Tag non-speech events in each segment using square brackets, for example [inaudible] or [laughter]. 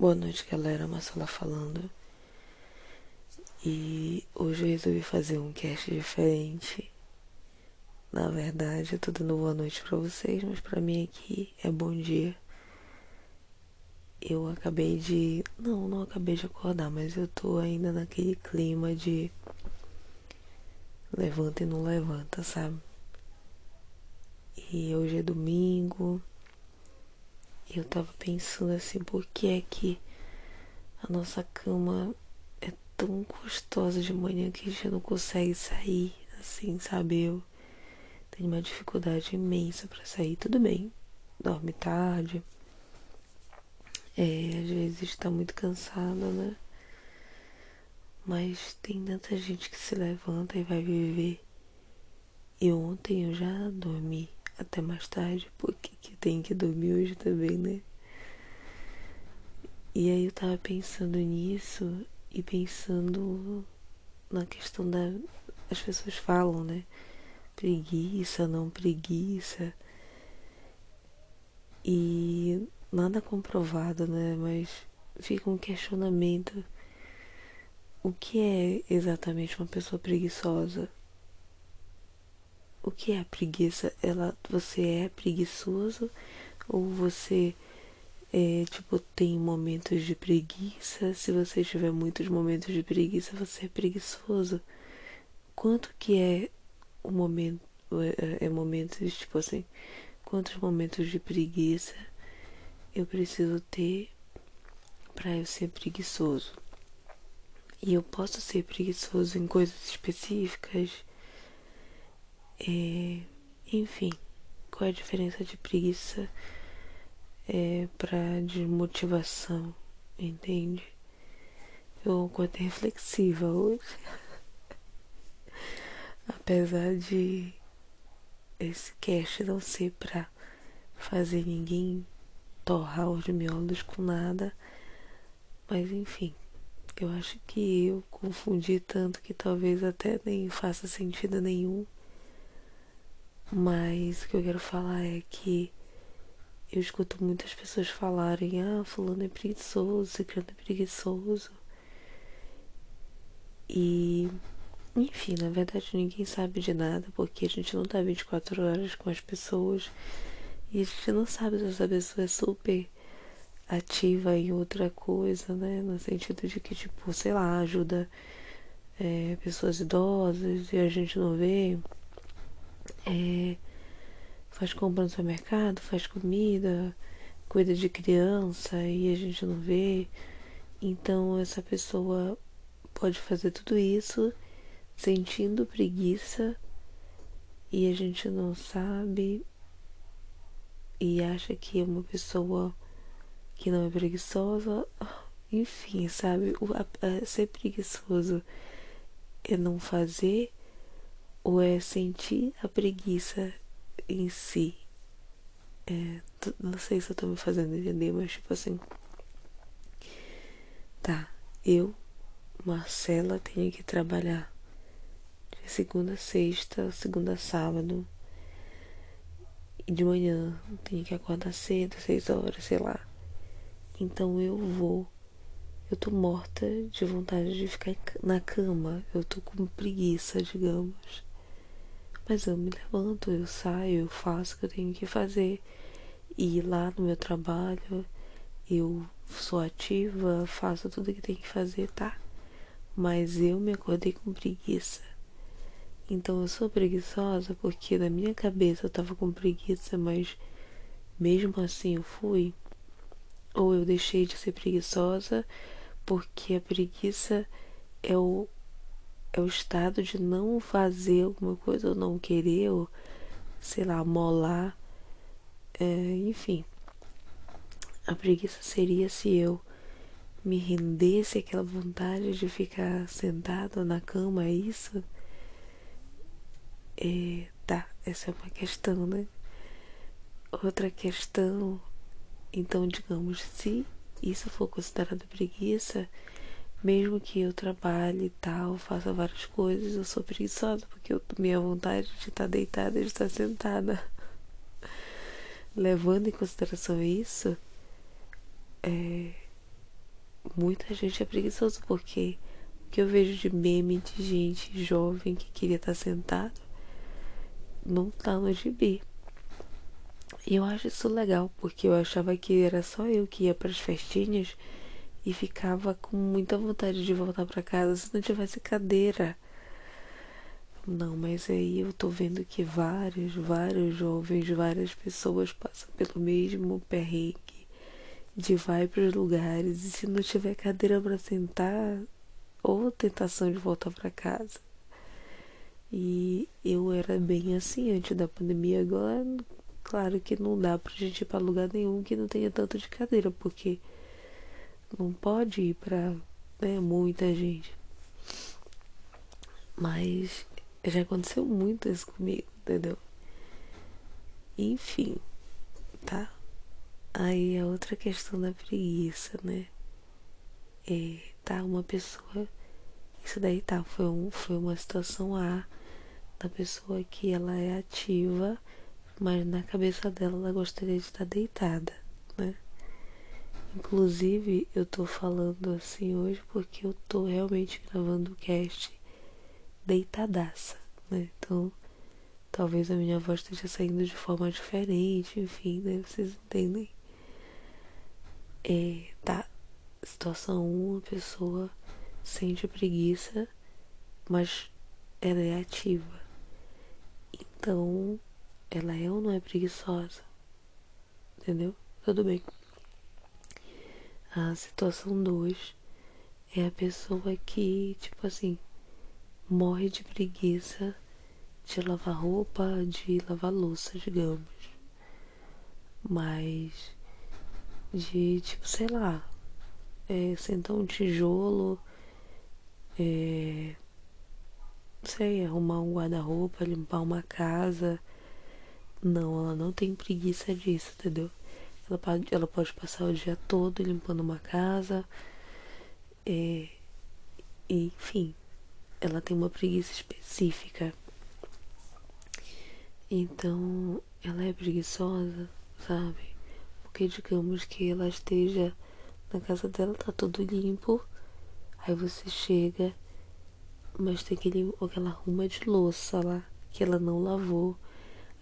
Boa noite, galera. Marcela falando. E hoje eu resolvi fazer um cast diferente. Na verdade, eu tô dando boa noite pra vocês, mas pra mim aqui é bom dia. Eu acabei de. Não, não acabei de acordar, mas eu tô ainda naquele clima de. Levanta e não levanta, sabe? E hoje é domingo. E eu tava pensando assim, por que é que a nossa cama é tão gostosa de manhã que a gente não consegue sair, assim, sabe? Eu tenho uma dificuldade imensa para sair. Tudo bem, dorme tarde. É, às vezes está muito cansada, né? Mas tem tanta gente que se levanta e vai viver. E ontem eu já dormi até mais tarde, porque que tem que dormir hoje também, né? E aí eu tava pensando nisso e pensando na questão da. As pessoas falam, né? Preguiça, não preguiça. E nada comprovado, né? Mas fica um questionamento. O que é exatamente uma pessoa preguiçosa? O que é preguiça? Ela, você é preguiçoso ou você é, tipo tem momentos de preguiça? Se você tiver muitos momentos de preguiça, você é preguiçoso. Quanto que é o momento é, é momentos tipo assim, quantos momentos de preguiça eu preciso ter para eu ser preguiçoso? E eu posso ser preguiçoso em coisas específicas é, enfim, qual é a diferença de preguiça é, para desmotivação, entende? Eu acordei reflexiva hoje. [laughs] Apesar de esse cast não ser pra fazer ninguém torrar os miolos com nada, mas enfim, eu acho que eu confundi tanto que talvez até nem faça sentido nenhum. Mas o que eu quero falar é que eu escuto muitas pessoas falarem: ah, Fulano é preguiçoso, Ciclano é preguiçoso. E, enfim, na verdade ninguém sabe de nada porque a gente não tá 24 horas com as pessoas e a gente não sabe se essa pessoa é super ativa em outra coisa, né? No sentido de que, tipo, sei lá, ajuda é, pessoas idosas e a gente não vê é, faz compra no supermercado, faz comida, cuida de criança e a gente não vê. Então essa pessoa pode fazer tudo isso sentindo preguiça e a gente não sabe e acha que é uma pessoa que não é preguiçosa. Enfim, sabe? O, a, a, ser preguiçoso é não fazer ou é sentir a preguiça em si. É, não sei se eu tô me fazendo entender, mas tipo assim. Tá, eu, Marcela, tenho que trabalhar de segunda a sexta, segunda a sábado. E de manhã tenho que acordar cedo, seis horas, sei lá. Então eu vou. Eu tô morta de vontade de ficar na cama. Eu tô com preguiça, digamos. Mas eu me levanto, eu saio, eu faço o que eu tenho que fazer. E lá no meu trabalho eu sou ativa, faço tudo que tem que fazer, tá? Mas eu me acordei com preguiça. Então eu sou preguiçosa porque na minha cabeça eu tava com preguiça, mas mesmo assim eu fui. Ou eu deixei de ser preguiçosa porque a preguiça é o é o estado de não fazer alguma coisa ou não querer, ou sei lá, molar. É, enfim, a preguiça seria se eu me rendesse àquela vontade de ficar sentado na cama, é isso? É, tá, essa é uma questão, né? Outra questão, então, digamos, se isso for considerado preguiça, mesmo que eu trabalhe e tal, faça várias coisas, eu sou preguiçosa porque eu minha vontade de estar deitada e de estar sentada. [laughs] Levando em consideração isso, é, muita gente é preguiçoso porque o que eu vejo de meme de gente jovem que queria estar sentado não tá no gibi. E eu acho isso legal, porque eu achava que era só eu que ia para as festinhas e ficava com muita vontade de voltar para casa se não tivesse cadeira. Não, mas aí eu tô vendo que vários, vários jovens, várias pessoas passam pelo mesmo perrengue de vai para os lugares e se não tiver cadeira para sentar, ou tentação de voltar para casa. E eu era bem assim antes da pandemia, agora claro que não dá pra gente ir pra lugar nenhum que não tenha tanto de cadeira, porque não pode ir pra né, muita gente. Mas já aconteceu muito isso comigo, entendeu? Enfim, tá? Aí a outra questão da preguiça, né? É, tá, uma pessoa. Isso daí tá, foi, um, foi uma situação A da pessoa que ela é ativa, mas na cabeça dela ela gostaria de estar deitada, né? Inclusive, eu tô falando assim hoje porque eu tô realmente gravando o cast deitadaça, né? Então, talvez a minha voz esteja saindo de forma diferente, enfim, né? Vocês entendem? É, tá. Situação 1, uma pessoa sente preguiça, mas ela é ativa. Então, ela é ou não é preguiçosa? Entendeu? Tudo bem. A situação 2 é a pessoa que, tipo assim, morre de preguiça de lavar roupa, de lavar louça, digamos. Mas de tipo, sei lá, é, sentar um tijolo, é, sei, arrumar um guarda-roupa, limpar uma casa. Não, ela não tem preguiça disso, entendeu? Ela pode, ela pode passar o dia todo limpando uma casa. É, enfim, ela tem uma preguiça específica. Então, ela é preguiçosa, sabe? Porque digamos que ela esteja na casa dela, tá tudo limpo. Aí você chega, mas tem aquele, aquela ruma de louça lá que ela não lavou,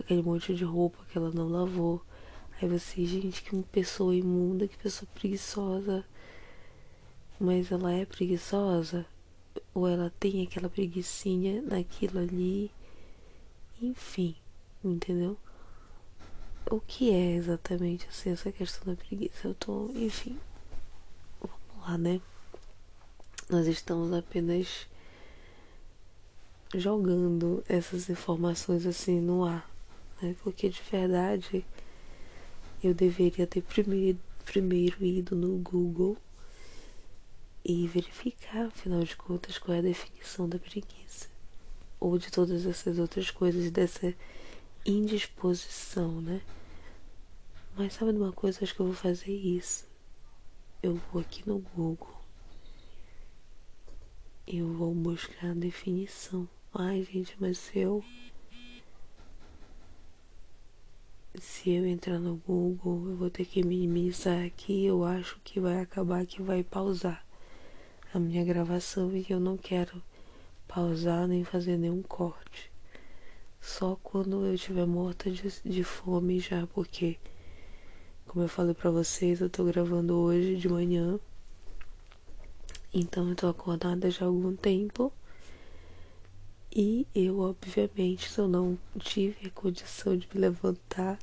aquele monte de roupa que ela não lavou. Aí você, gente, que pessoa imunda, que pessoa preguiçosa. Mas ela é preguiçosa? ou ela tem aquela preguiçinha naquilo ali, enfim, entendeu? O que é exatamente assim, essa questão da preguiça? Eu tô, enfim, vamos lá, né? Nós estamos apenas jogando essas informações assim no ar, né? Porque de verdade eu deveria ter primeiro, primeiro ido no Google e verificar, afinal de contas, qual é a definição da preguiça. Ou de todas essas outras coisas, dessa indisposição, né? Mas sabe de uma coisa? Acho que eu vou fazer isso. Eu vou aqui no Google. Eu vou buscar a definição. Ai, gente, mas eu. Se eu entrar no Google, eu vou ter que minimizar aqui. Eu acho que vai acabar que vai pausar a minha gravação e eu não quero pausar nem fazer nenhum corte. Só quando eu estiver morta de, de fome já, porque, como eu falei pra vocês, eu tô gravando hoje de manhã. Então eu tô acordada já há algum tempo. E eu, obviamente, eu não tive a condição de me levantar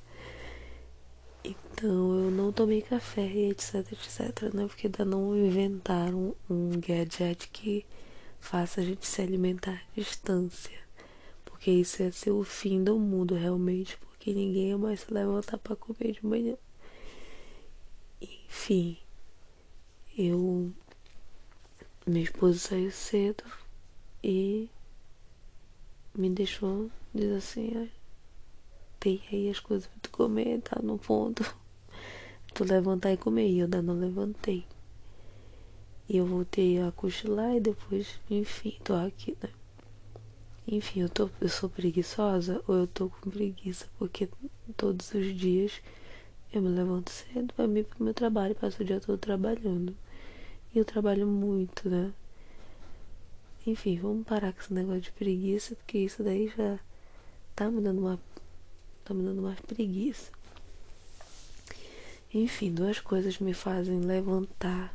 então, eu não tomei café etc, etc, né? Porque ainda não inventaram um gadget que faça a gente se alimentar à distância. Porque isso ia ser o fim do mundo, realmente. Porque ninguém ia mais se levantar para comer de manhã. Enfim, eu. Meu esposo saiu cedo e me deixou dizer assim: tem aí as coisas pra tu comer, tá no ponto [laughs] tu levantar e comer. E eu ainda não levantei. E eu voltei a cochilar e depois, enfim, tô aqui, né? Enfim, eu, tô, eu sou preguiçosa ou eu tô com preguiça porque todos os dias eu me levanto cedo pra mim pro meu trabalho, passo o dia todo trabalhando. E eu trabalho muito, né? Enfim, vamos parar com esse negócio de preguiça, porque isso daí já tá me dando uma. tá me dando mais preguiça. Enfim, duas coisas me fazem levantar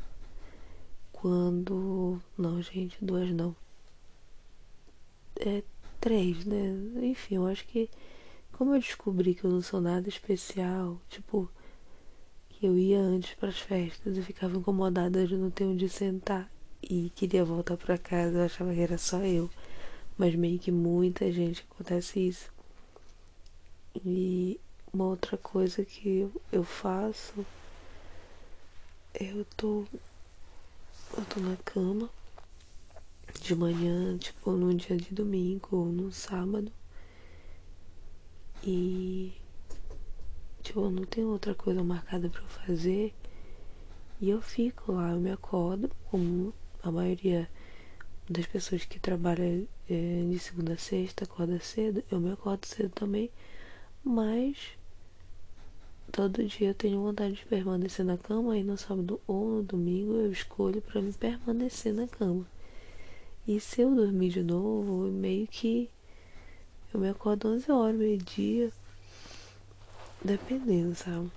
quando. Não, gente, duas não. É três, né? Enfim, eu acho que. Como eu descobri que eu não sou nada especial, tipo, que eu ia antes para as festas e ficava incomodada de não ter onde sentar e queria voltar para casa, eu achava que era só eu. Mas meio que muita gente acontece isso. E uma outra coisa que eu faço, eu tô. Eu tô na cama de manhã, tipo num dia de domingo ou no sábado. E tipo, não tem outra coisa marcada para fazer. E eu fico lá, eu me acordo, como a maioria das pessoas que trabalham é, de segunda a sexta acorda cedo, eu me acordo cedo também, mas todo dia eu tenho vontade de permanecer na cama e no sábado ou no domingo eu escolho para me permanecer na cama. E se eu dormir de novo, meio que eu me acordo 11 horas, meio-dia, dependendo, sabe?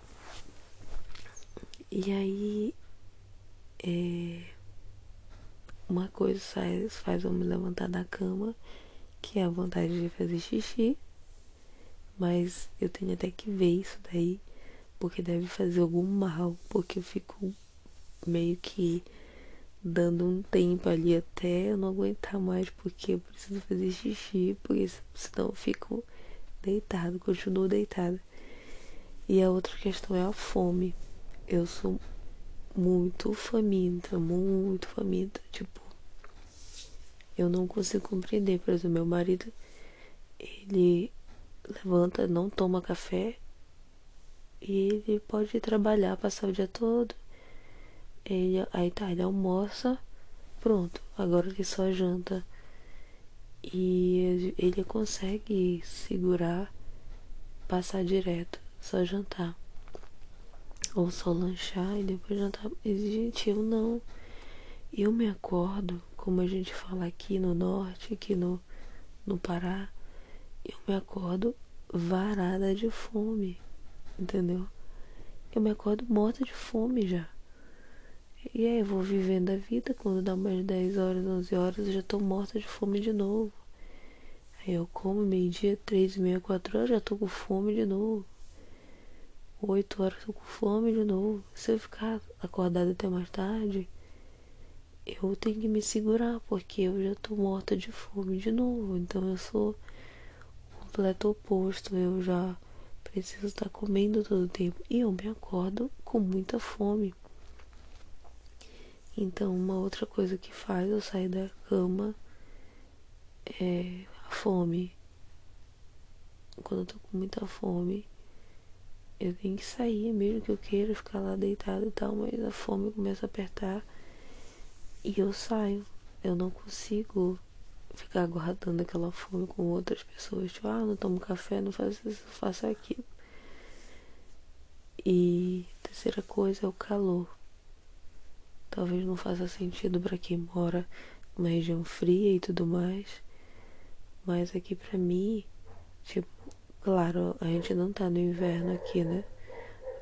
E aí, é, uma coisa faz, faz eu me levantar da cama, que é a vontade de fazer xixi. Mas eu tenho até que ver isso daí, porque deve fazer algum mal, porque eu fico meio que dando um tempo ali até eu não aguentar mais, porque eu preciso fazer xixi, porque senão eu fico deitado, continuo deitada. E a outra questão é a fome. Eu sou muito faminta, muito faminta. Tipo, eu não consigo compreender. Por exemplo, meu marido, ele levanta, não toma café e ele pode trabalhar, passar o dia todo. Ele, aí tá, ele almoça, pronto, agora ele só janta. E ele consegue segurar, passar direto, só jantar. Ou só lanchar e depois jantar. E, gente, eu não. Eu me acordo, como a gente fala aqui no norte, aqui no, no Pará, eu me acordo varada de fome, entendeu? Eu me acordo morta de fome já. E aí eu vou vivendo a vida, quando dá mais 10 horas, 11 horas, eu já tô morta de fome de novo. Aí eu como meio-dia, 3, meia, 4 horas, já tô com fome de novo. 8 horas tô com fome de novo. Se eu ficar acordada até mais tarde, eu tenho que me segurar, porque eu já tô morta de fome de novo. Então eu sou o completo oposto. Eu já preciso estar comendo todo o tempo. E eu me acordo com muita fome. Então, uma outra coisa que faz eu sair da cama é a fome. Quando eu tô com muita fome, eu tenho que sair, mesmo que eu queira ficar lá deitado e tal, mas a fome começa a apertar e eu saio. Eu não consigo ficar guardando aquela fome com outras pessoas. Tipo, ah, não tomo café, não faço isso, faço aquilo. E terceira coisa é o calor. Talvez não faça sentido para quem mora numa região fria e tudo mais. Mas aqui pra mim, tipo, claro, a gente não tá no inverno aqui, né?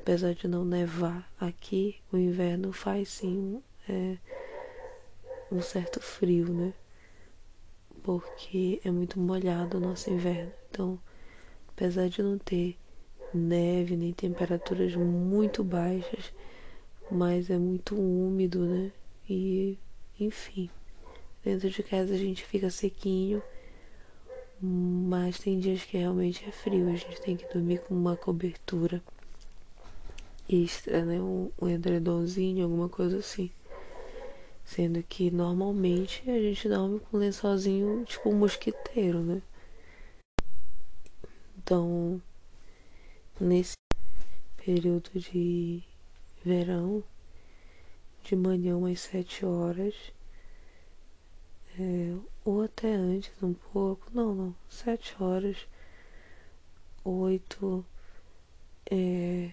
Apesar de não nevar aqui, o inverno faz sim é, um certo frio, né? Porque é muito molhado o nosso inverno. Então, apesar de não ter neve nem temperaturas muito baixas, mas é muito úmido, né? E enfim, dentro de casa a gente fica sequinho, mas tem dias que realmente é frio, a gente tem que dormir com uma cobertura extra, né? Um, um edredomzinho, alguma coisa assim. Sendo que normalmente a gente dorme com um lençolzinho tipo um mosquiteiro, né? Então, nesse período de verão, de manhã umas sete horas, é, ou até antes um pouco, não, não, sete horas, oito, é,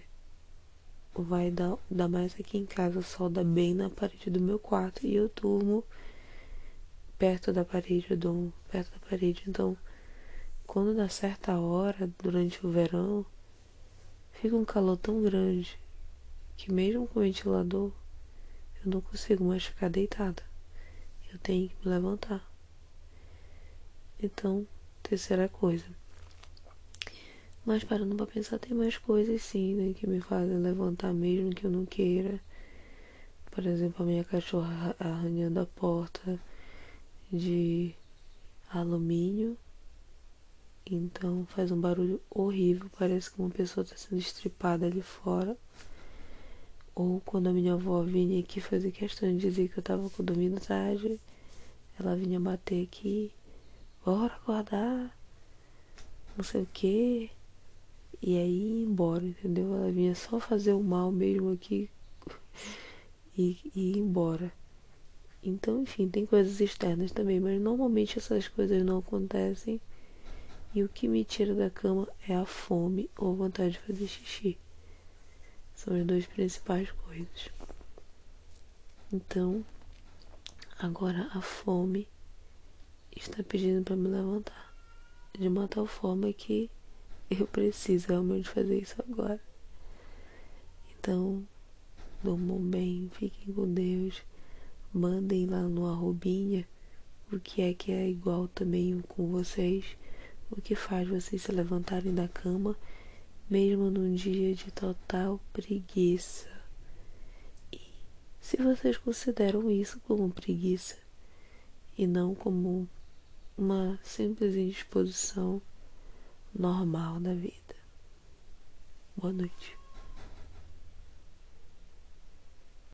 vai dar, dar mais aqui em casa, o sol dá bem na parede do meu quarto e eu durmo perto da parede, eu durmo perto da parede. Então, quando dá certa hora, durante o verão, fica um calor tão grande que mesmo com o ventilador, eu não consigo mais ficar deitada. Eu tenho que me levantar. Então, terceira coisa. Mas parando pra pensar, tem mais coisas sim, né, que me fazem levantar mesmo que eu não queira. Por exemplo, a minha cachorra arranhando a porta de alumínio. Então faz um barulho horrível, parece que uma pessoa está sendo estripada ali fora. Ou quando a minha avó vinha aqui fazer questão de dizer que eu tava dormindo tarde, ela vinha bater aqui, bora acordar, não sei o que. E aí ia embora, entendeu? Ela vinha só fazer o mal mesmo aqui [laughs] e, e ir embora. Então, enfim, tem coisas externas também, mas normalmente essas coisas não acontecem. E o que me tira da cama é a fome ou vontade de fazer xixi. São as duas principais coisas. Então, agora a fome está pedindo para me levantar. De uma tal forma que eu preciso realmente fazer isso agora. Então, dormam bem, fiquem com Deus. Mandem lá no arrobinha o que é que é igual também com vocês. O que faz vocês se levantarem da cama, mesmo num dia de total preguiça. E se vocês consideram isso como preguiça e não como uma simples indisposição normal da vida. Boa noite.